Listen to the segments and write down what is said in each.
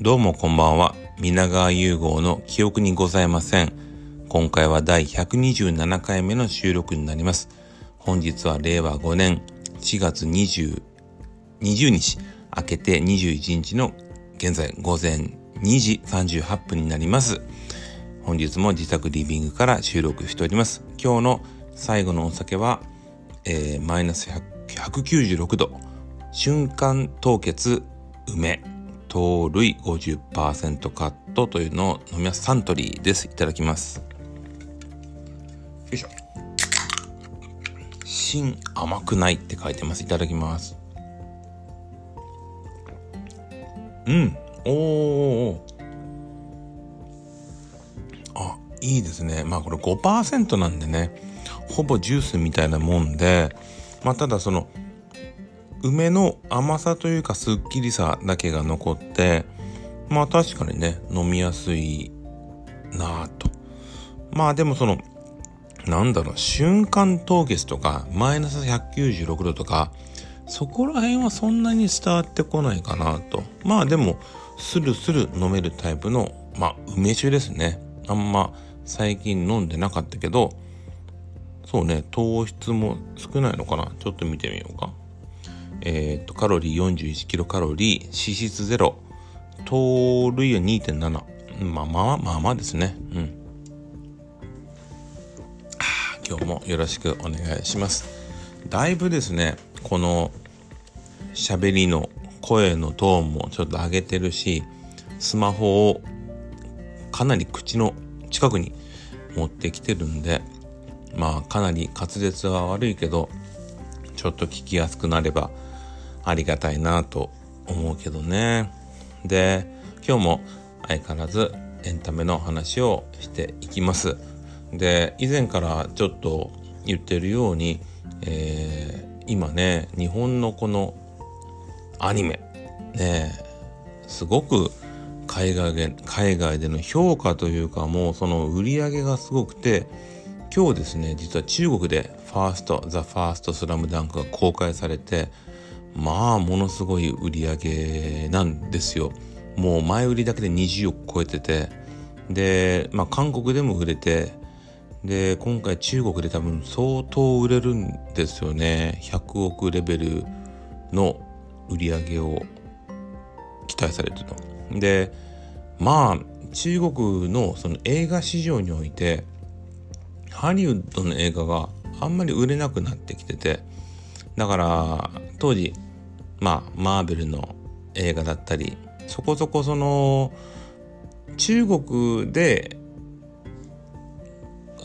どうもこんばんは。皆川融合の記憶にございません。今回は第127回目の収録になります。本日は令和5年4月20、20日、明けて21日の現在午前2時38分になります。本日も自宅リビングから収録しております。今日の最後のお酒は、えー、マイナス196度、瞬間凍結梅。糖類50%カットというのを飲みます。サントリーです。いただきます。よいしょ。新甘くないって書いてます。いただきます。うん。おおあいいですね。まあこれ5%なんでね。ほぼジュースみたいなもんで。まあただその梅の甘さというかすっきりさだけが残ってまあ確かにね飲みやすいなぁと。まあでもそのなんだろう瞬間凍結とかマイナス196度とかそこら辺はそんなに伝わってこないかなと。まあでもスルスル飲めるタイプのまあ梅酒ですね。あんま最近飲んでなかったけどそうね糖質も少ないのかな。ちょっと見てみようか。えー、とカロリー41キロカロリー脂質ゼロ。糖類は2.7まあまあまあまあですね。うん。今日もよろしくお願いします。だいぶですねこの喋りの声のトーンもちょっと上げてるしスマホをかなり口の近くに持ってきてるんでまあかなり滑舌は悪いけどちょっと聞きやすくなればありがたいなと思うけどね。で、今日も相変わらずエンタメの話をしていきます。で、以前からちょっと言ってるように、えー、今ね、日本のこのアニメ、ね、すごく海外で海外での評価というかもうその売り上げがすごくて今日ですね実は中国でファースト「ザ・ファーストスラムダンクが公開されてまあものすごい売り上げなんですよ。もう前売りだけで20億超えてて。で、まあ、韓国でも売れてで今回中国で多分相当売れるんですよね。100億レベルの売り上げを期待されてると。でまあ中国のその映画市場においてハリウッドの映画があんまり売れなくなってきてて。だから当時まあマーベルの映画だったりそこそこその中国で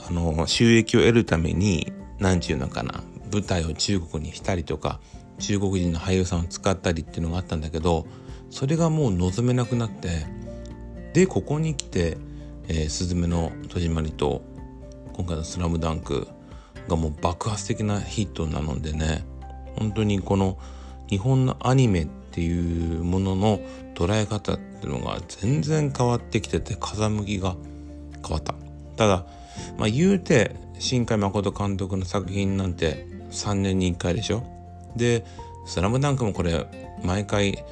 あの収益を得るために何て言うのかな舞台を中国にしたりとか中国人の俳優さんを使ったりっていうのがあったんだけどそれがもう望めなくなってでここに来て「えー、スズメの戸締まり」と今回の「スラムダンクがもう爆発的なヒットなのでね本当にこの日本のアニメっていうものの捉え方っていうのが全然変わってきてて風向きが変わった。ただ、まあ、言うて新海誠監督の作品なんて3年に1回でしょ。で「スラムダンクもこれ毎回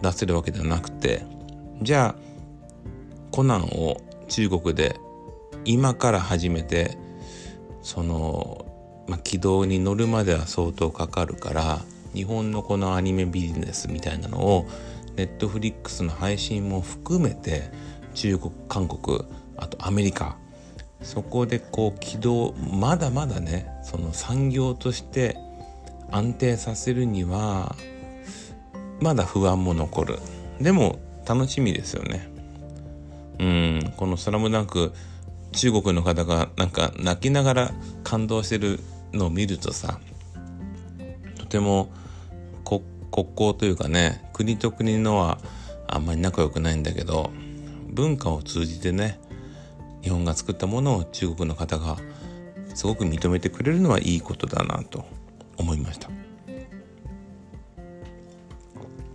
出せるわけではなくてじゃあコナンを中国で今から始めてそのまあ、軌道に乗るまでは相当かかるから日本のこのアニメビジネスみたいなのをネットフリックスの配信も含めて中国韓国あとアメリカそこでこう軌道まだまだねその産業として安定させるにはまだ不安も残る。でも楽しみですよね。うん。この「スラムダンク中国の方がなんか泣きながら感動してるのを見るとさても国交というかね国と国のはあんまり仲良くないんだけど文化を通じてね日本が作ったものを中国の方がすごく認めてくれるのはいいことだなと思いました。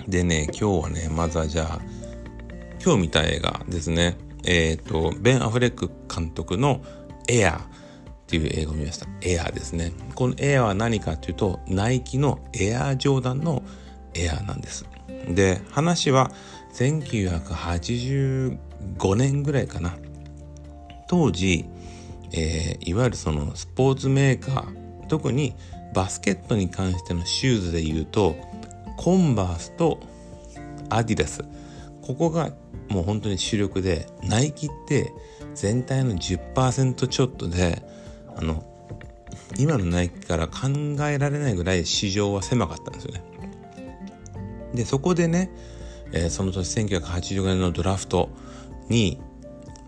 でね今日はねまずはじゃあ今日見た映画ですね。えっ、ー、とベン・アフレック監督の「エアー」っていう映画を見ました。エアーですね。このエアーは何かっていうと、ナイキのエアージョーダンのエアーなんです。で、話は1985年ぐらいかな当時、えー、いわゆるそのスポーツメーカー特にバスケットに関してのシューズで言うとコンバースとアディダスここがもう本当に主力でナイキって全体の10%ちょっとであの今のナイキから考えられないぐらい市場は狭かったんですよね。でそこでね、えー、その年1985年のドラフトに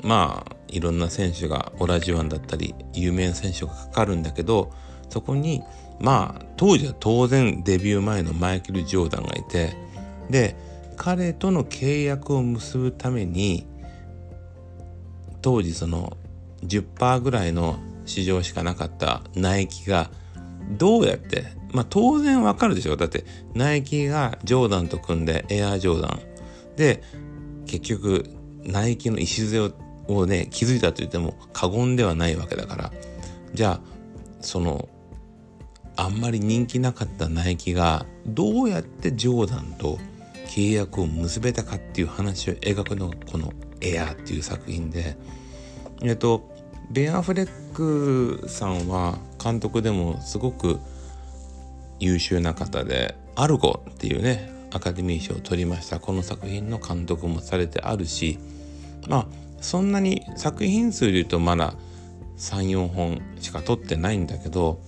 まあいろんな選手がオラジワンだったり有名な選手がかかるんだけどそこにまあ当時は当然デビュー前のマイケル・ジョーダンがいてで彼との契約を結ぶために当時その10%ぐらいの市場しかなかったナイキがどうやってまあ当然わかるでしょだってナイキがジョーダンと組んでエアージョーダン。で結局ナイキの礎をね気づいたと言っても過言ではないわけだから。じゃあそのあんまり人気なかったナイキがどうやってジョーダンと契約を結べたかっていう話を描くのがこの「エアー」っていう作品で。えっとベン・アフレックさんは監督でもすごく優秀な方で「アルゴ」っていうねアカデミー賞を取りました。この作品の監督もされてあるしまあそんなに作品数で言うとまだ34本しか取ってないんだけど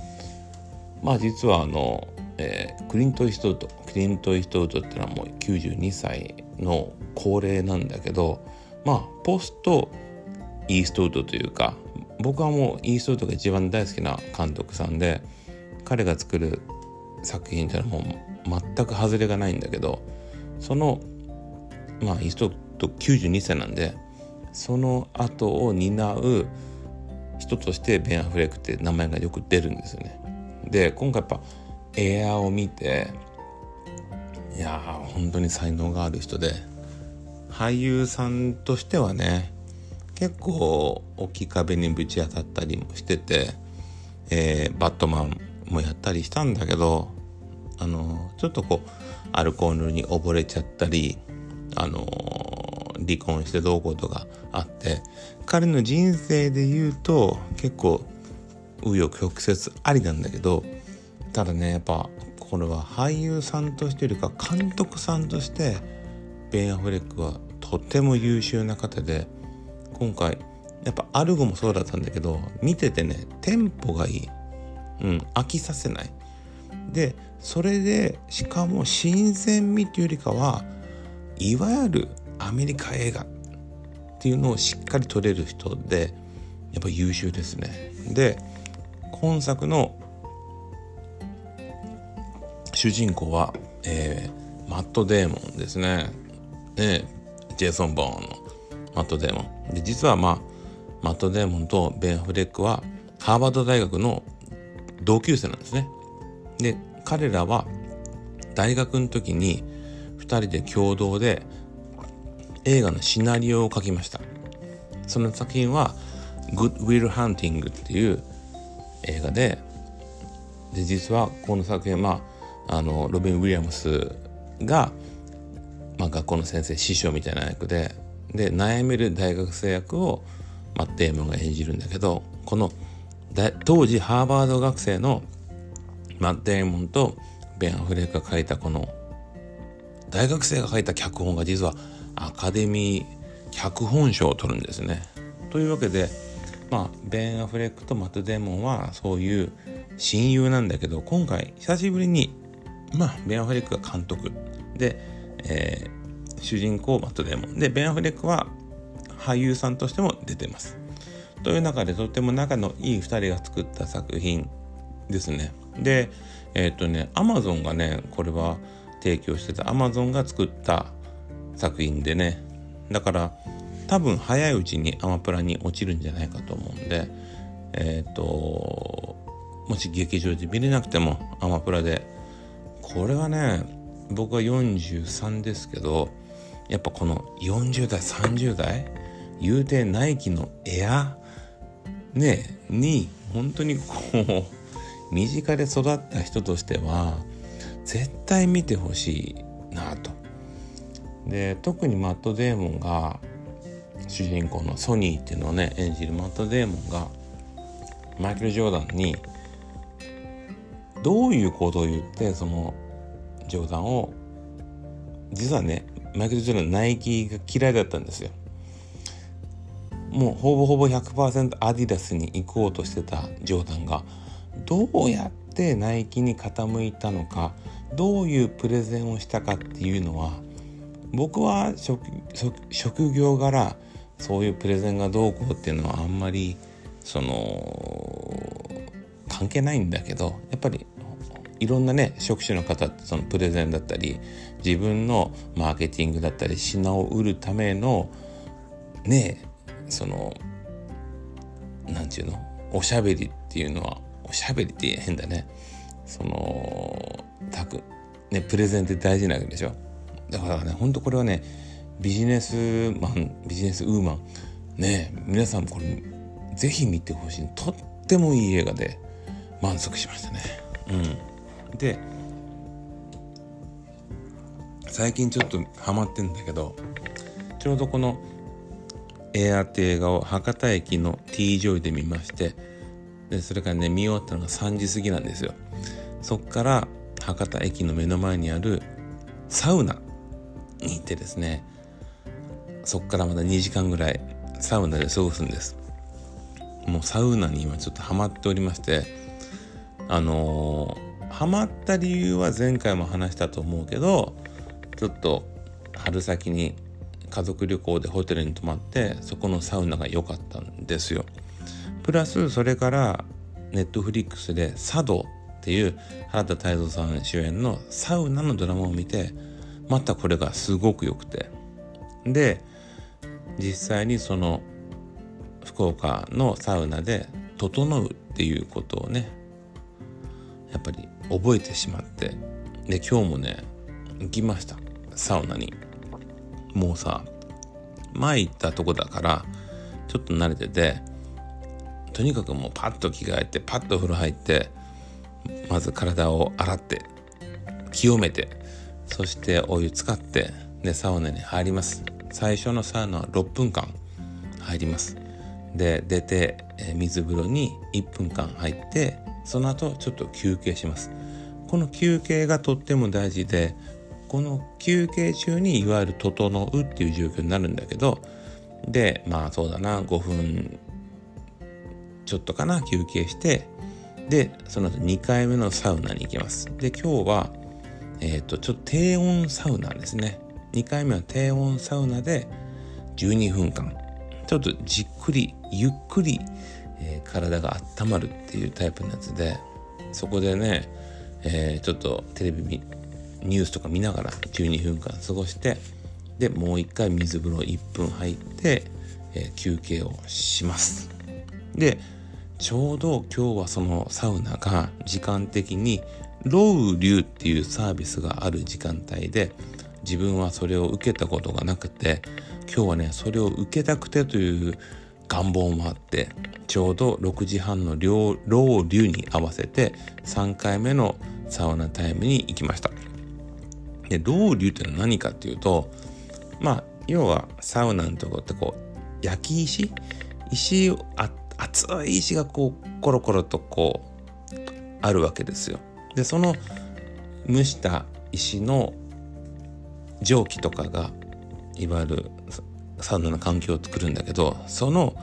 まあ実はあの、えー、クリント・イストウッドクリント・イストウッドってのはもう92歳の高齢なんだけどまあポストイーストウッドというか僕はもうイーストウッドが一番大好きな監督さんで彼が作る作品っていうのはもう全く外れがないんだけどそのまあイーストウッド92歳なんでその後を担う人としてベン・アフレックって名前がよく出るんですよね。で今回やっぱエアーを見ていやー本当に才能がある人で俳優さんとしてはね結構大きい壁にぶち当たったりもしてて、えー、バットマンもやったりしたんだけどあのちょっとこうアルコールに溺れちゃったりあの離婚してどうこうとかあって彼の人生で言うと結構紆余曲折ありなんだけどただねやっぱこれは俳優さんとしてよりか監督さんとしてベン・アフレックはとても優秀な方で今回やっぱアルゴもそうだったんだけど見ててねテンポがいい、うん、飽きさせない。でそれでしかも新鮮味というよりかはいわゆるアメリカ映画っていうのをしっかり撮れる人でやっぱ優秀ですね。で今作の主人公は、えー、マット・デーモンですね。ねジェイソン・ボーンの。マット・デーモン。で実はまあマット・デーモンとベン・フレックはハーバード大学の同級生なんですね。で彼らは大学の時に2人で共同で映画のシナリオを書きました。その作品は「グッド・ウィル・ハンティング」っていう映画でで実はこの作品まああのロビン・ウィリアムスが、まあ、学校の先生師匠みたいな役でで悩める大学生役をマット・デイモンが演じるんだけどこの当時ハーバード学生のマッテーモンとベン・アフレックが書いたこの大学生が書いた脚本が実はアカデミー脚本賞を取るんですね。というわけでまあベン・アフレックとマット・デーモンはそういう親友なんだけど今回久しぶりにまあベン・アフレックが監督で、えー、主人公マット・デーモンでベン・アフレックは俳優さんとしても出てます。という中でとても仲のいい2人が作った作品ですね。でえっ、とねアマゾンがねこれは提供してたアマゾンが作った作品でねだから多分早いうちにアマプラに落ちるんじゃないかと思うんでえっ、ー、ともし劇場で見れなくてもアマプラでこれはね僕は43ですけどやっぱこの40代30代言うてナイキのエアねに本当にこう身近で育った人としては絶対見てほしいなと。で特にマット・デーモンが主人公のソニーっていうのをね演じるマット・デーモンがマイケル・ジョーダンにどういうことを言ってそのジョーダンを実はねマイケル・ジョーダンナイキが嫌いだったんですよ。もうほぼほぼ100%アディダスに行こうとしてたジョーダンがどうやってナイキに傾いたのかどういうプレゼンをしたかっていうのは僕は職業柄そういうプレゼンがどうこうっていうのはあんまりその関係ないんだけどやっぱりいろんなね職種の方ってそのプレゼンだったり自分のマーケティングだったり品を売るためのねその何て言うのおしゃべりっていうのはおしゃべりって変だね。そのたくねプレゼンって大事なわけでしょ。だからねほんとこれはねビジネスマンビジネスウーマンね皆さんこれぜひ見てほしい。とってもいい映画で満足しましたね。うん。で最近ちょっとハマってんだけどちょうどこのエアって映画を博多駅の T ジョイで見ましてでそれからね見終わったのが3時過ぎなんですよ。そっから博多駅の目の前にあるサウナに行ってですねそっからまだ2時間ぐらいサウナで過ごすんです。もうサウナに今ちょっとハマっておりましてあのー、ハマった理由は前回も話したと思うけどちょっと春先に家族旅行でホテルに泊まってそこのサウナが良かったんですよ。プラスそれからネットフリックスで「茶道」っていう原田泰造さん主演のサウナのドラマを見てまたこれがすごく良くて。で実際にその福岡のサウナで「整う」っていうことをねやっぱり覚えてしまって。で今日もね行きました。サウナに。もうさ前行ったとこだからちょっと慣れててとにかくもうパッと着替えてパッと風呂入ってまず体を洗って清めてそしてお湯使ってでサウナに入ります。最初のサウナは6分間入ります。で出て水風呂に1分間入ってその後ちょっと休憩します。この休憩がとっても大事でこの休憩中にいわゆる「整う」っていう状況になるんだけどでまあそうだな5分ちょっとかな休憩してでその後2回目のサウナに行きます。で今日はえっ、ー、とちょっと低温サウナですね。2回目は低温サウナで12分間。ちょっとじっくりゆっくり、えー、体が温まるっていうタイプのやつでそこでね、えー、ちょっとテレビニュースとか見ながら12分間過ごしてでもう一回水風呂1分入って、えー、休憩をします。でちょうど今日はそのサウナが時間的にロウリュウっていうサービスがある時間帯で自分はそれを受けたことがなくて今日はねそれを受けたくてという願望もあってちょうど6時半のロウリュウに合わせて3回目のサウナタイムに行きましたでロウリュってのは何かっていうとまあ要はサウナのところってこう焼き石？石あ熱い石がこうコロコロとこうあるわけですよ。でその蒸した石の蒸気とかがいわゆるサウナの環境を作るんだけどその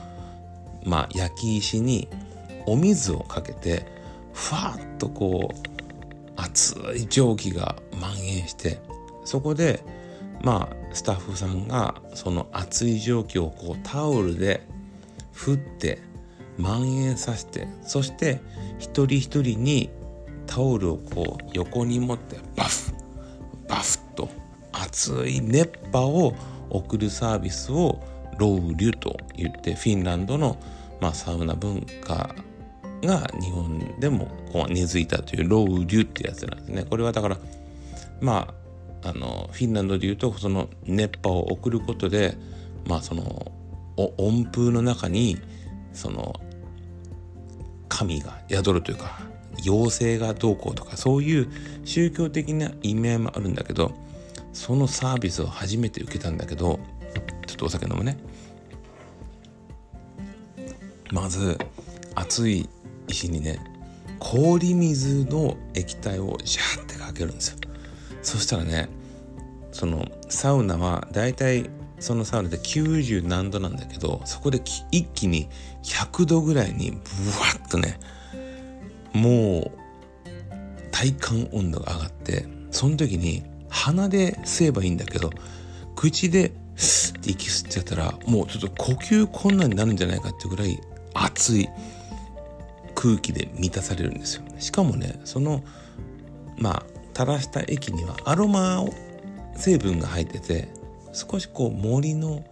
まあ焼き石にお水をかけてふわっとこう熱い蒸気が蔓延してそこでまあスタッフさんがその熱い蒸気をこうタオルで振って蔓延させてそして一人一人にタオルをこう横に持ってバフバフと熱い熱波を送るサービスをロウリュと言ってフィンランドの、まあ、サウナ文化が日本でもこう根付いたというロウリュってやつなんですね。これはだからまああのフィンランドでいうとその熱波を送ることでまあその温風の中にその神が宿るというか妖精がどうこうとかそういう宗教的な意味合いもあるんだけどそのサービスを初めて受けたんだけどちょっとお酒飲むね。まず熱い石にね氷水の液体をシャーってかけるんですよ。そしたらねそのサウナはだいたいそのサウナで90何度なんだけどそこで一気に100度ぐらいにブワッとねもう体感温度が上がってその時に鼻で吸えばいいんだけど口でスッて息吸っちゃったらもうちょっと呼吸困難になるんじゃないかっていうぐらい熱い空気で満たされるんですよ。しかもねそのまあ垂らした液にはアロマを成分が入ってて少しこう森の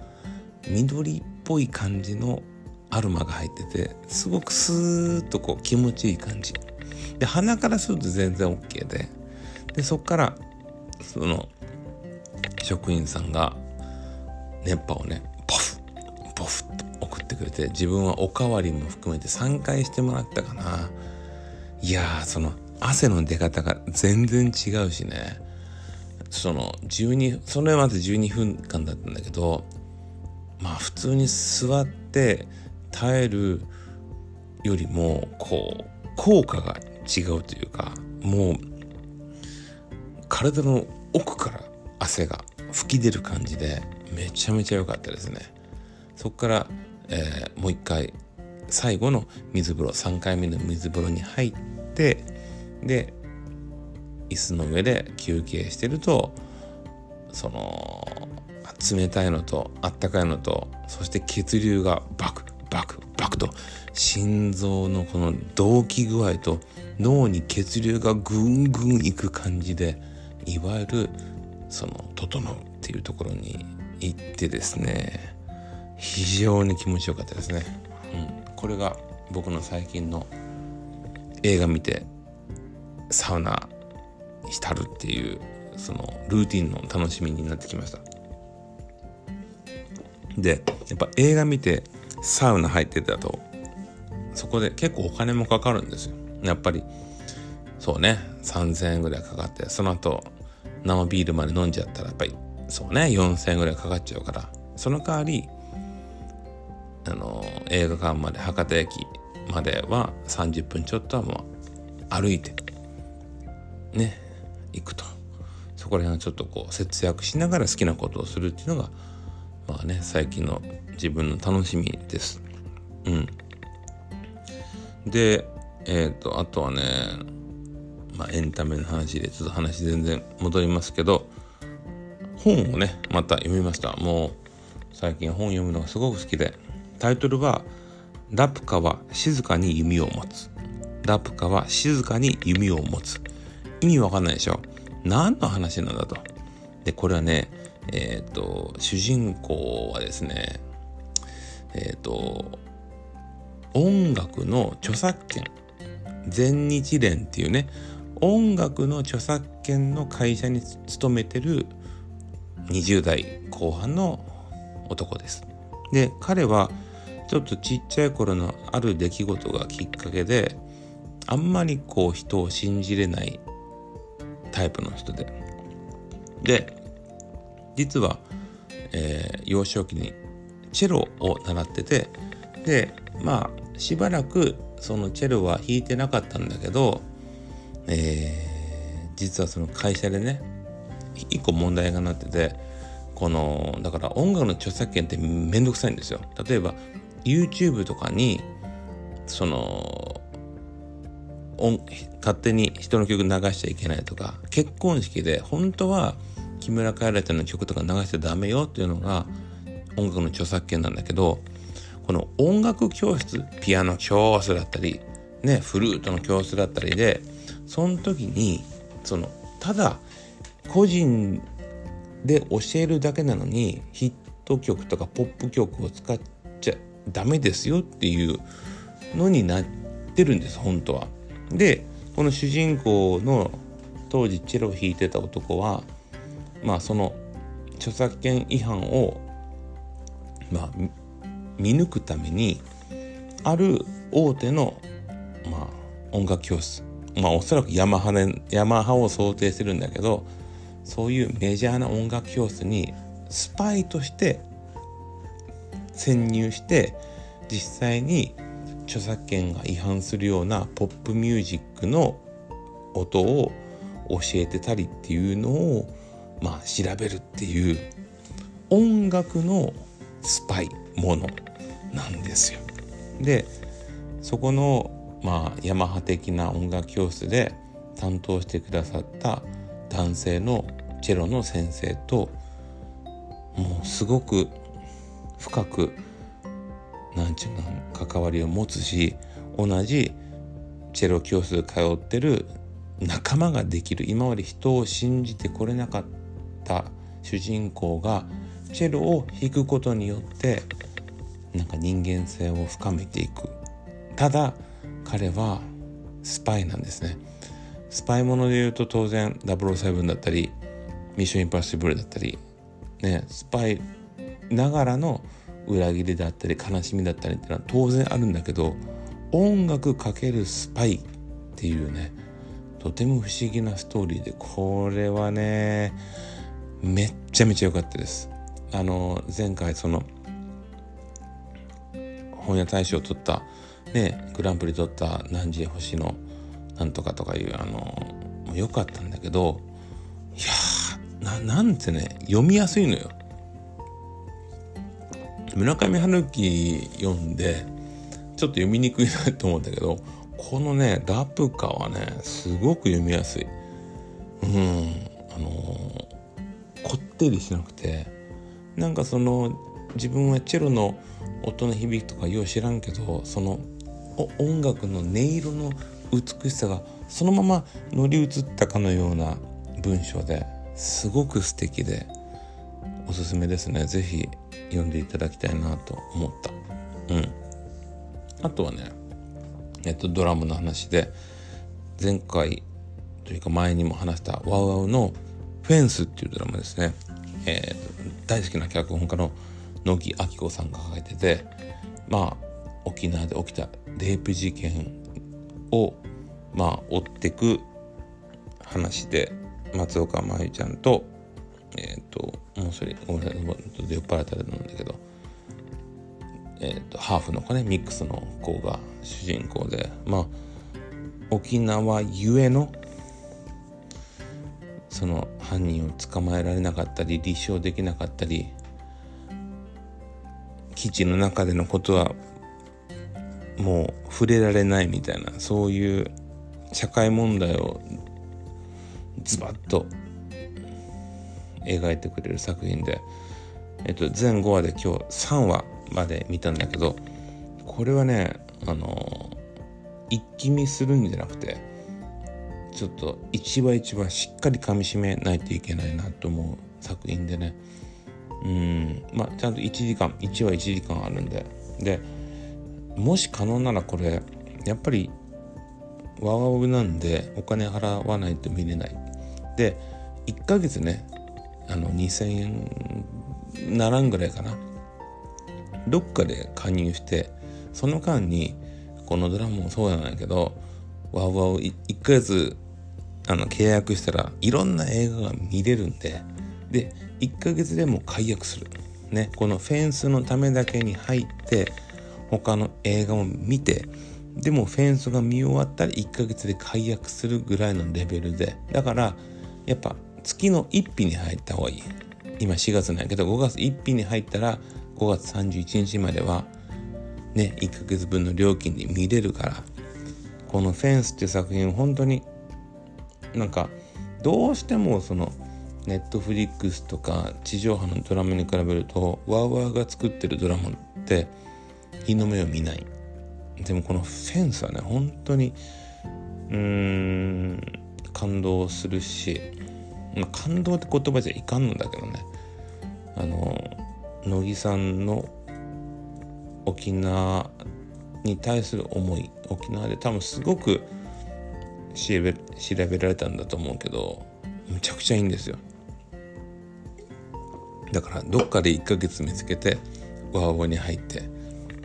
緑っぽい感じのアロマが入っててすごくスーッとこう気持ちいい感じ。で鼻からすると全然 OK で。でそっからその職員さんが熱波をねポフポフと送ってくれて自分はおかわりも含めて3回してもらったかな。いやーその汗の出方が全然違うしね。その12それまで12分間だったんだけどまあ普通に座って耐えるよりもこう効果が違うというかもう体の奥から汗が吹き出る感じでめちゃめちゃ良かったですね。そこから、えー、もう一回最後の水風呂3回目の水風呂に入ってで椅子の上で休憩してるとその冷たいのとあったかいのとそして血流がバクバクバクと心臓のこの動悸具合と脳に血流がぐんぐんいく感じでいわゆるその「整う」っていうところに行ってですね非常に気持ちよかったですね。うん、これが僕の最近の映画見てサウナ浸るっていうそのルーティンの楽しみになってきました。でやっぱ映画見てサウナ入ってたとそこで結構お金もかかるんですよ。やっぱりそうね3000円ぐらいかかってその後生ビールまで飲んじゃったらやっぱりそうね4000円ぐらいかかっちゃうからその代わりあの映画館まで博多駅までは30分ちょっとはもう歩いてね行くとそこら辺はちょっとこう節約しながら好きなことをするっていうのがまあね最近の自分の楽しみです。うん。でえっ、ー、とあとはねまあエンタメの話でちょっと話全然戻りますけど本をねまた読みました。もう最近本読むのがすごく好きで。タイトルは「ラプカは静かに弓を持つ」「ラプカは静かに弓を持つ」意味わかんないでしょ。何の話なんだと。で、これはね、えっ、ー、と、主人公はですね、えっ、ー、と、音楽の著作権、全日連っていうね、音楽の著作権の会社に勤めてる20代後半の男です。で、彼はちょっとちっちゃい頃のある出来事がきっかけで、あんまりこう人を信じれないタイプの人でで実は、えー、幼少期にチェロを習っててでまあしばらくそのチェロは弾いてなかったんだけど、えー、実はその会社でね一個問題がなっててこのだから音楽の著作権ってめんどくさいんですよ。例えば YouTube とかにその勝手に人の曲流しちゃいけないとか結婚式で本当は木村カエラちゃんの曲とか流しちゃダメよっていうのが音楽の著作権なんだけどこの音楽教室ピアノ教室だったりねフルートの教室だったりでその時にそのただ個人で教えるだけなのにヒット曲とかポップ曲を使っちゃダメですよっていうのになってるんです本当は。でこの主人公の当時チェロを弾いてた男はまあその著作権違反をまあ見抜くためにある大手のまあ音楽教室まあおそらくヤマハでヤマハを想定してるんだけどそういうメジャーな音楽教室にスパイとして潜入して実際に著作権が違反するようなポップミュージックの音を教えてたりっていうのをまあ調べるっていう音楽のスパイものなんですよ。でそこのまあヤマハ的な音楽教室で担当してくださった男性のチェロの先生ともうすごく深くなんちゅうの関わりを持つし同じチェロ教室通ってる仲間ができる今まで人を信じてこれなかった主人公がチェロを弾くことによってなんか人間性を深めていく。ただ彼はスパイなんですね。スパイもので言うと当然007だったりミッションインパッシブルだったりねスパイながらの裏切りだったり悲しみだったりっていうのは当然あるんだけど音楽かけるスパイっていうねとても不思議なストーリーでこれはねめっちゃめちゃ良かったです。あの前回その本屋大賞を取ったねグランプリ取った「何時星のなんとか」とかいうあの良かったんだけどいやーなんてね読みやすいのよ。村上春樹読んでちょっと読みにくいなと思ったけどこのねラプカはねすごく読みやすい。うんあのー、こってりしなくてなんかその自分はチェロの音の響きとかよう知らんけどその音楽の音色の美しさがそのまま乗り移ったかのような文章ですごく素敵でおすすめですね。是非読んでいただきたいなと思った。うん。あとはねえっとドラムの話で前回というか前にも話したワウワウの「フェンス」っていうドラマですね、えー、大好きな脚本家の乃木明子さんが書いててまあ沖縄で起きたレイプ事件をまあ追ってく話で松岡真優ちゃんとえっ、ー、ともうそれごめんなさい酔っ払ったらなんだけどえーと、ハーフの子ねミックスの子が主人公でまあ沖縄ゆえのその犯人を捕まえられなかったり立証できなかったり基地の中でのことはもう触れられないみたいなそういう社会問題をズバッと描いてくれる作品で、えっと、全5話で今日3話まで見たんだけどこれはねあの一気見するんじゃなくてちょっと一話一話しっかり噛みしめないといけないなと思う作品でね。うん。まあちゃんと1時間1話1時間あるんで。でもし可能ならこれやっぱりワワウなんでお金払わないと見れない。で1ヶ月ねあの2000円ならんぐらいかな。どっかで加入してその間にこのドラマもそうなんだけどワウワウ1ヶ月あの契約したらいろんな映画が見れるんでで1ヶ月でも解約する。ねこのフェンスのためだけに入って他の映画も見てでもフェンスが見終わったら1ヶ月で解約するぐらいのレベルで。だからやっぱ月の1日に入った方がいい。今4月なんやけど5月1日に入ったら5月31日まではね1ヶ月分の料金で見れるから。この「フェンス」っていう作品本当になんかどうしてもそのネットフリックスとか地上波のドラマに比べるとワーワーが作ってるドラマって日の目を見ない。でもこの「フェンス」はね本当にうーん感動するし、まあ、感動って言葉じゃいかんのだけどね。あの乃木さんの沖縄に対する思い沖縄で多分すごく調べ調べられたんだと思うけどむちゃくちゃいいんですよ。だからどっかで1ヶ月見つけてワーワーに入って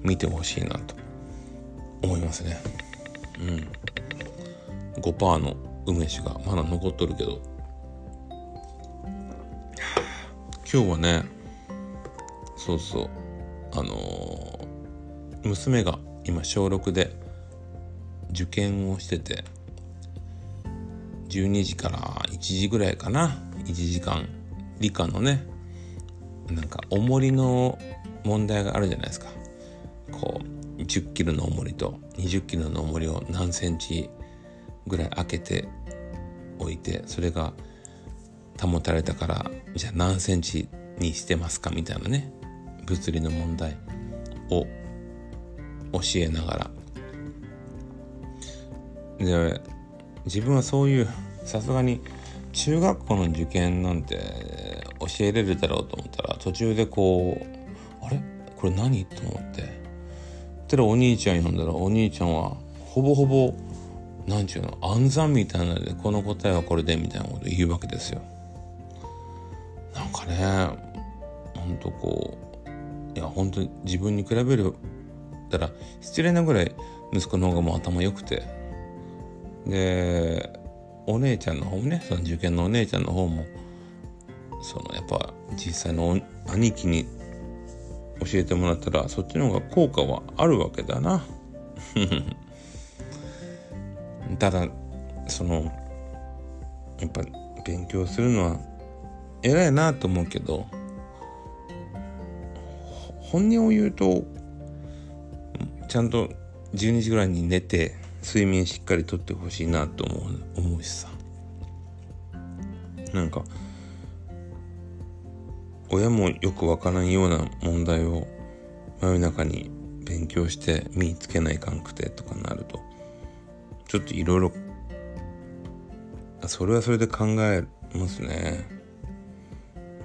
見てほしいなと思いますね。うん。5%の梅酒がまだ残っとるけど。今日はねそうそう。あのー、娘が今小6で受験をしてて12時から1時ぐらいかな。1時間理科のねなんか重りの問題があるじゃないですか。こう10キロの重りと20キロの重りを何センチぐらい開けておいてそれが保たれたからじゃあ何センチにしてますかみたいなね物理の問題を教えながら。で自分はそういうさすがに中学校の受験なんて教えれるだろうと思ったら途中でこうあれ？これ何？と思って。たらお兄ちゃん呼んだらお兄ちゃんはほぼほぼ何ちゅうの暗算みたいなのでこの答えはこれでみたいなこと言うわけですよ。なんかねほんとこういや本当に自分に比べるたら失礼なぐらい息子の方がもう頭良くてでお姉ちゃんの方もねその受験のお姉ちゃんの方もそのやっぱ実際の兄貴に教えてもらったらそっちの方が効果はあるわけだな。ただそのやっぱ勉強するのは偉いなと思うけど本音を言うとちゃんと12時ぐらいに寝て睡眠しっかりとってほしいなと思う思うしさなんか親もよくわからんような問題を真夜中に勉強して身につけないかんくてとかなるとちょっといろいろそれはそれで考えますね。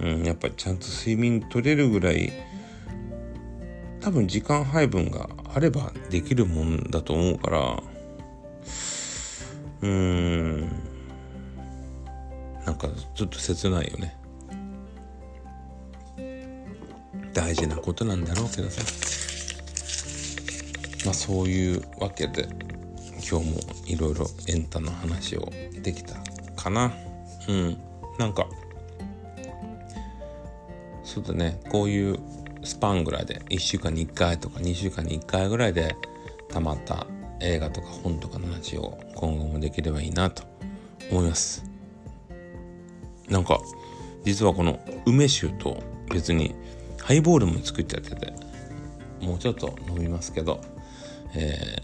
うんやっぱちゃんと睡眠取れるぐらい多分時間配分があればできるもんだと思うからうんなんかちょっと切ないよね。大事なことなんだろうけどさ。まあそういうわけで今日もいろいろエンタの話をできたかな。うん。なんかそうだね。こういうスパンぐらいで1週間に1回とか2週間に1回ぐらいでたまった映画とか本とかの話を今後もできればいいなと思います。なんか実はこの梅酒と別にハイボールも作っちゃっててもうちょっと飲みますけど、え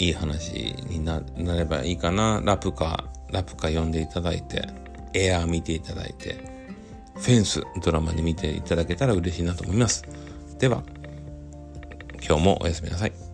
ー、いい話になればいいかな。ラプカラプカ呼んでいただいてエアー見ていただいてフェンスドラマで見ていただけたら嬉しいなと思います。では今日もおやすみなさい。